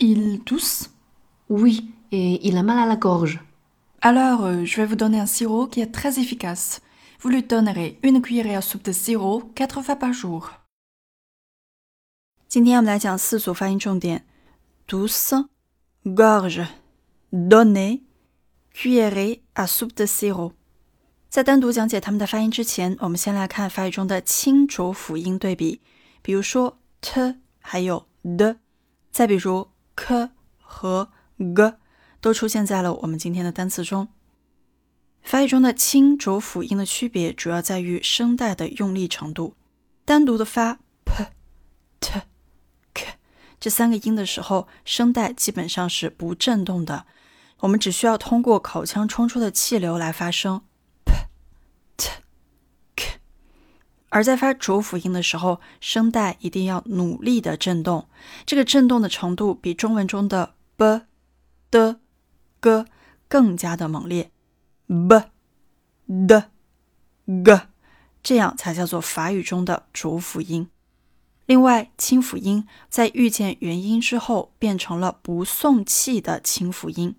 Il tousse Oui, et il a mal à la gorge. Alors, euh, je vais vous donner un sirop qui est très efficace. Vous lui donnerez une cuillerée à soupe de sirop quatre fois par jour. 今天我们来讲四组发音重点：douce、gorge、donner、cuillerée à soupe de sirop。在单独讲解它们的发音之前，我们先来看法语中的清浊辅音对比，比如说 t 还有 d，再比如 k 和 g，都出现在了我们今天的单词中。法语中的清浊辅音的区别主要在于声带的用力程度。单独的发 p、t、k 这三个音的时候，声带基本上是不振动的，我们只需要通过口腔冲出的气流来发声。而在发浊辅音的时候，声带一定要努力的震动，这个震动的程度比中文中的 b、的、g 更加的猛烈。b、的、g，这样才叫做法语中的浊辅音。另外，清辅音在遇见元音之后变成了不送气的清辅音，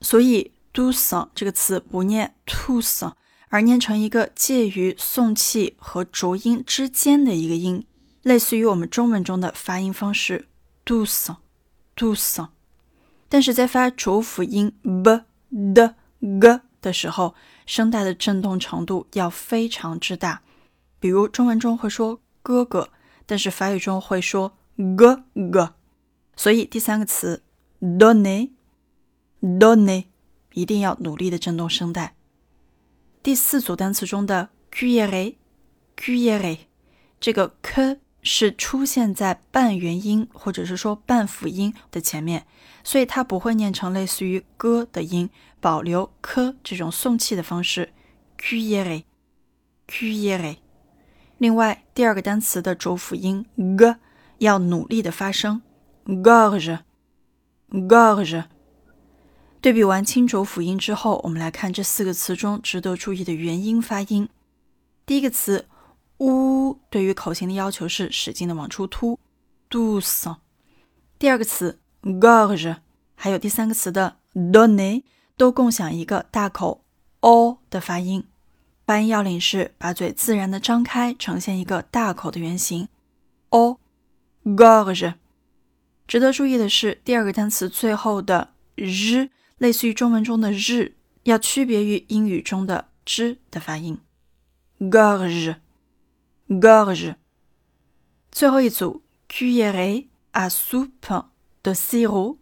所以 douce 这个词不念 tous。而念成一个介于送气和浊音之间的一个音，类似于我们中文中的发音方式 douce douce。但是在发浊辅音 b d g 的时候，声带的振动程度要非常之大。比如中文中会说哥哥，但是法语中会说 g g。所以第三个词，donne，donne，一定要努力的震动声带。第四组单词中的 cuillère，cuillère，这个 k 是出现在半元音或者是说半辅音的前面，所以它不会念成类似于 g 的音，保留 k 这种送气的方式。cuillère，cuillère。另外，第二个单词的浊辅音 g 要努力的发声，gorge，gorge。对比完清浊辅音之后，我们来看这四个词中值得注意的元音发音。第一个词“呜”对于口型的要求是使劲的往出凸 （douce）。第二个词 “gorge”，还有第三个词的 donne，都共享一个大口 “o” 的发音。发音要领是把嘴自然的张开，呈现一个大口的圆形 “o”。gorge。值得注意的是，第二个单词最后的 “r”。类似于中文中的日，要区别于英语中的之的发音。gorge，gorge。最后一组 cuillère à soupe de sirop。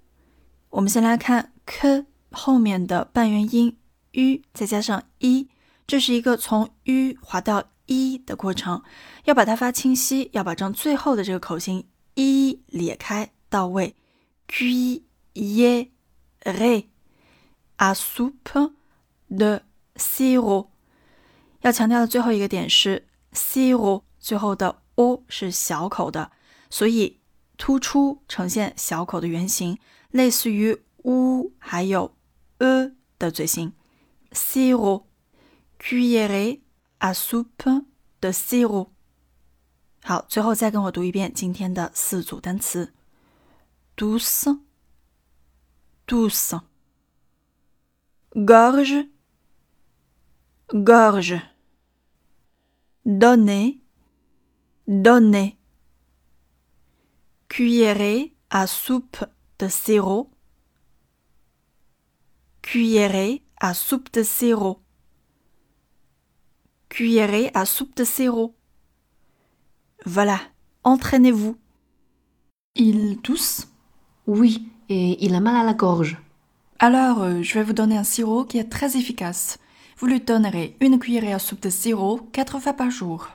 我们先来看 k 后面的半元音 u 再加上 i，这是一个从 u 滑到 i 的过程，要把它发清晰，要保证最后的这个口型 i 裂开到位。cuillère。À soupe de siro。要强调的最后一个点是 siro 最后的 o 是小口的，所以突出呈现小口的圆形，类似于 u 还有 e 的嘴型。siro cuillère à soupe de siro。好，最后再跟我读一遍今天的四组单词：douce，douce。Gorge, gorge, donner, donner, cuillerée à soupe de sirop, cuillerée à soupe de sirop, cuillerée à soupe de sirop. Voilà, entraînez-vous. Il tousse. Oui, et il a mal à la gorge. Alors, euh, je vais vous donner un sirop qui est très efficace. Vous lui donnerez une cuillerée à soupe de sirop quatre fois par jour.